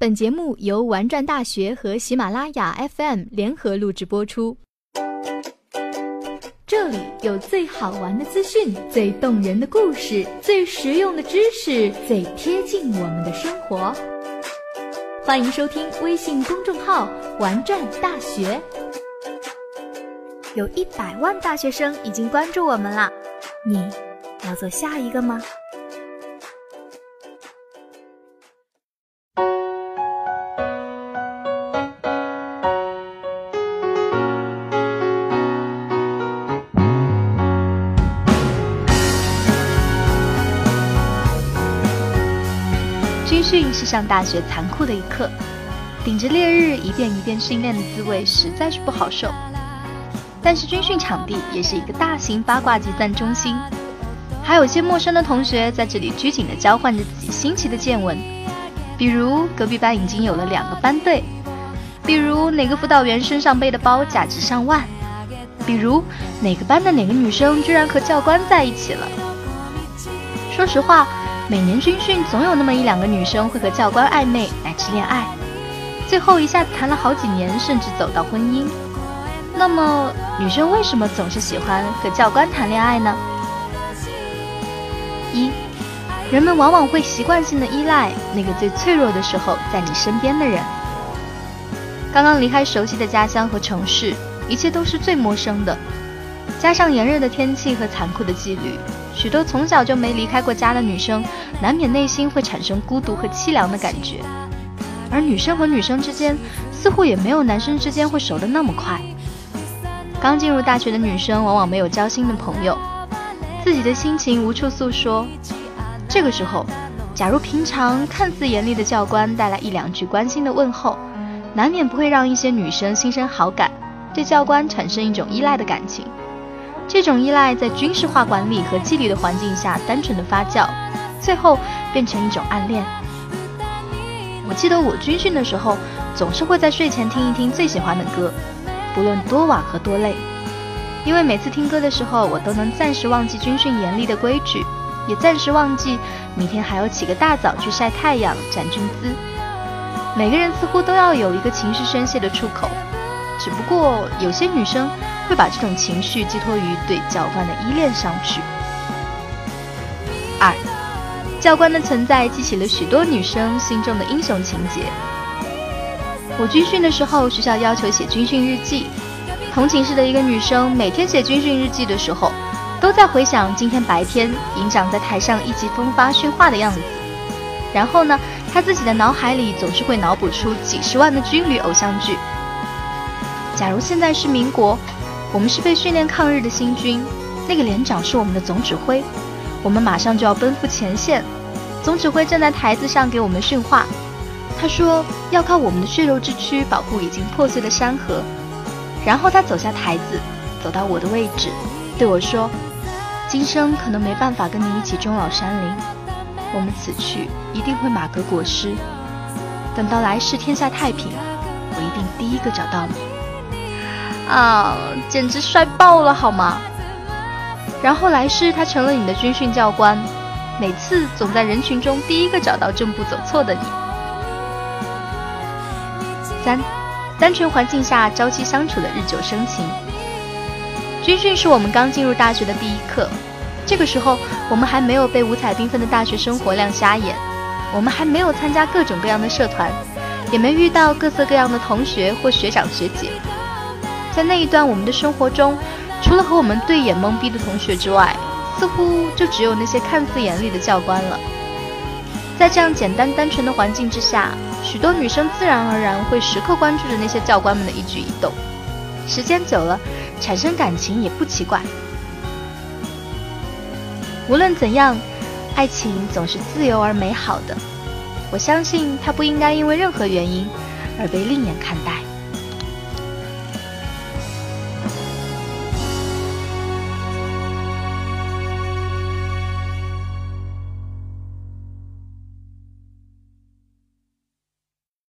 本节目由玩转大学和喜马拉雅 FM 联合录制播出。这里有最好玩的资讯、最动人的故事、最实用的知识、最贴近我们的生活。欢迎收听微信公众号“玩转大学”。有一百万大学生已经关注我们了，你要做下一个吗？军训是上大学残酷的一课，顶着烈日一遍一遍训练的滋味实在是不好受。但是军训场地也是一个大型八卦集散中心，还有些陌生的同学在这里拘谨地交换着自己新奇的见闻，比如隔壁班已经有了两个班队，比如哪个辅导员身上背的包价值上万，比如哪个班的哪个女生居然和教官在一起了。说实话。每年军训总有那么一两个女生会和教官暧昧乃至恋爱，最后一下子谈了好几年，甚至走到婚姻。那么女生为什么总是喜欢和教官谈恋爱呢？一，人们往往会习惯性的依赖那个最脆弱的时候在你身边的人。刚刚离开熟悉的家乡和城市，一切都是最陌生的，加上炎热的天气和残酷的纪律。许多从小就没离开过家的女生，难免内心会产生孤独和凄凉的感觉。而女生和女生之间，似乎也没有男生之间会熟得那么快。刚进入大学的女生往往没有交心的朋友，自己的心情无处诉说。这个时候，假如平常看似严厉的教官带来一两句关心的问候，难免不会让一些女生心生好感，对教官产生一种依赖的感情。这种依赖在军事化管理和纪律的环境下单纯的发酵，最后变成一种暗恋。我记得我军训的时候，总是会在睡前听一听最喜欢的歌，不论多晚和多累，因为每次听歌的时候，我都能暂时忘记军训严厉的规矩，也暂时忘记明天还要起个大早去晒太阳、展军姿。每个人似乎都要有一个情绪宣泄的出口，只不过有些女生。会把这种情绪寄托于对教官的依恋上去。二，教官的存在激起了许多女生心中的英雄情节。我军训的时候，学校要求写军训日记。同寝室的一个女生每天写军训日记的时候，都在回想今天白天营长在台上意气风发训话的样子。然后呢，她自己的脑海里总是会脑补出几十万的军旅偶像剧。假如现在是民国。我们是被训练抗日的新军，那个连长是我们的总指挥，我们马上就要奔赴前线。总指挥站在台子上给我们训话，他说要靠我们的血肉之躯保护已经破碎的山河。然后他走下台子，走到我的位置，对我说：“今生可能没办法跟你一起终老山林，我们此去一定会马革裹尸。等到来世天下太平，我一定第一个找到你。”啊，简直帅爆了，好吗？然后来世他成了你的军训教官，每次总在人群中第一个找到正步走错的你。三，单纯环境下朝夕相处的日久生情。军训是我们刚进入大学的第一课，这个时候我们还没有被五彩缤纷的大学生活亮瞎眼，我们还没有参加各种各样的社团，也没遇到各色各样的同学或学长学姐。在那一段我们的生活中，除了和我们对眼懵逼的同学之外，似乎就只有那些看似严厉的教官了。在这样简单单纯的环境之下，许多女生自然而然会时刻关注着那些教官们的一举一动。时间久了，产生感情也不奇怪。无论怎样，爱情总是自由而美好的。我相信它不应该因为任何原因而被另眼看待。